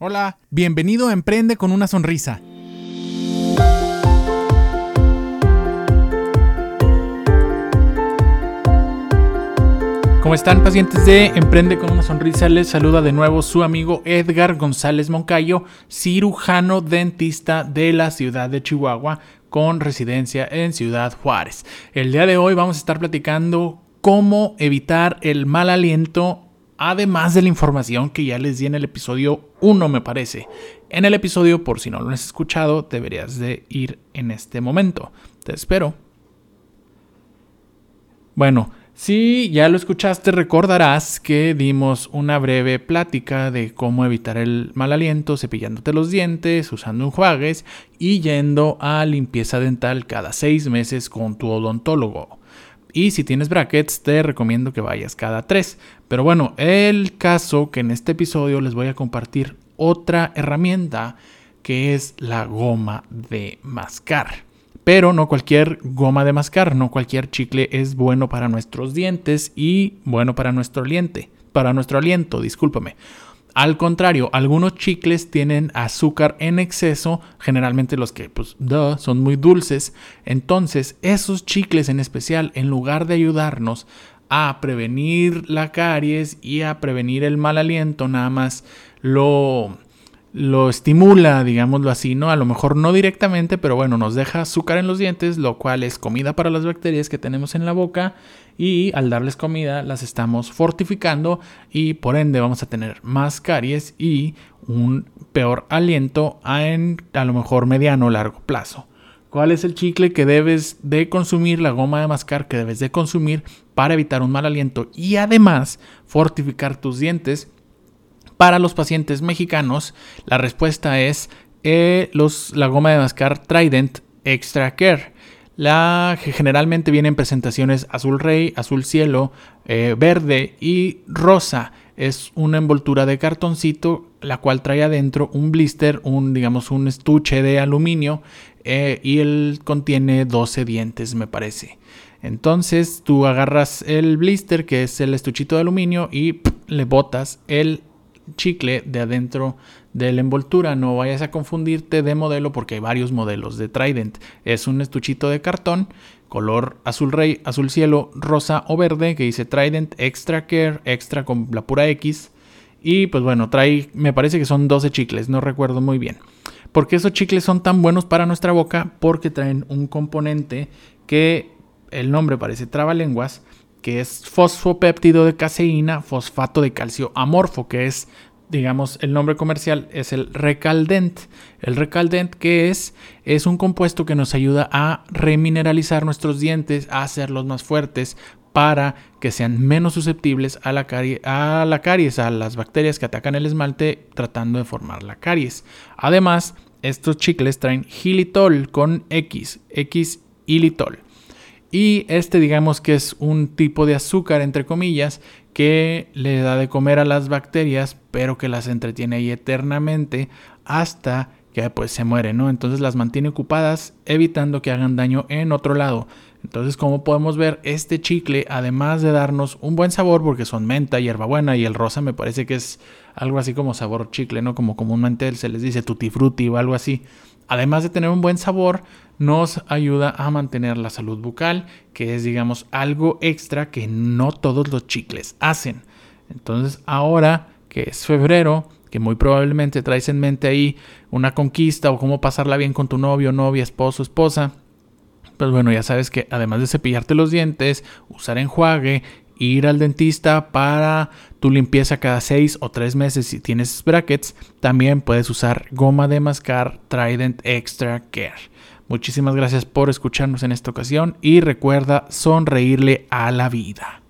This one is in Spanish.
Hola, bienvenido a Emprende con una sonrisa. ¿Cómo están pacientes de Emprende con una sonrisa? Les saluda de nuevo su amigo Edgar González Moncayo, cirujano dentista de la ciudad de Chihuahua con residencia en Ciudad Juárez. El día de hoy vamos a estar platicando cómo evitar el mal aliento además de la información que ya les di en el episodio 1 me parece. En el episodio, por si no lo has escuchado, deberías de ir en este momento. Te espero. Bueno, si ya lo escuchaste, recordarás que dimos una breve plática de cómo evitar el mal aliento cepillándote los dientes, usando enjuagues y yendo a limpieza dental cada seis meses con tu odontólogo. Y si tienes brackets, te recomiendo que vayas cada tres. Pero bueno, el caso que en este episodio les voy a compartir otra herramienta que es la goma de mascar. Pero no cualquier goma de mascar, no cualquier chicle es bueno para nuestros dientes y bueno para nuestro aliento, para nuestro aliento, discúlpame. Al contrario, algunos chicles tienen azúcar en exceso, generalmente los que pues son muy dulces. Entonces, esos chicles en especial, en lugar de ayudarnos a prevenir la caries y a prevenir el mal aliento, nada más lo lo estimula, digámoslo así, ¿no? A lo mejor no directamente, pero bueno, nos deja azúcar en los dientes, lo cual es comida para las bacterias que tenemos en la boca y al darles comida las estamos fortificando y por ende vamos a tener más caries y un peor aliento en a lo mejor mediano o largo plazo. ¿Cuál es el chicle que debes de consumir, la goma de mascar que debes de consumir para evitar un mal aliento y además fortificar tus dientes? Para los pacientes mexicanos, la respuesta es eh, los, la goma de mascar Trident Extra Care. La generalmente viene en presentaciones azul rey, azul cielo, eh, verde y rosa. Es una envoltura de cartoncito, la cual trae adentro un blister, un digamos un estuche de aluminio eh, y él contiene 12 dientes, me parece. Entonces tú agarras el blister, que es el estuchito de aluminio, y le botas el chicle de adentro de la envoltura. No vayas a confundirte de modelo porque hay varios modelos de Trident. Es un estuchito de cartón, color azul rey, azul cielo, rosa o verde que dice Trident Extra Care, extra con la pura X. Y pues bueno, trae, me parece que son 12 chicles, no recuerdo muy bien. porque esos chicles son tan buenos para nuestra boca? Porque traen un componente que el nombre parece trabalenguas, que es fosfopéptido de caseína, fosfato de calcio amorfo, que es, digamos, el nombre comercial es el recaldent. El recaldent, que es? Es un compuesto que nos ayuda a remineralizar nuestros dientes, a hacerlos más fuertes, para que sean menos susceptibles a la, a la caries, a las bacterias que atacan el esmalte tratando de formar la caries. Además, estos chicles traen xilitol con X, X xilitol. Y este digamos que es un tipo de azúcar, entre comillas, que le da de comer a las bacterias, pero que las entretiene ahí eternamente hasta que pues se mueren, ¿no? Entonces las mantiene ocupadas evitando que hagan daño en otro lado. Entonces, como podemos ver, este chicle, además de darnos un buen sabor, porque son menta, hierbabuena y el rosa me parece que es algo así como sabor chicle, ¿no? Como comúnmente se les dice tutti frutti o algo así. Además de tener un buen sabor, nos ayuda a mantener la salud bucal, que es, digamos, algo extra que no todos los chicles hacen. Entonces, ahora que es febrero, que muy probablemente traes en mente ahí una conquista o cómo pasarla bien con tu novio, novia, esposo, esposa, pues bueno, ya sabes que además de cepillarte los dientes, usar enjuague, ir al dentista para tu limpieza cada 6 o 3 meses si tienes brackets, también puedes usar goma de mascar Trident Extra Care. Muchísimas gracias por escucharnos en esta ocasión y recuerda sonreírle a la vida.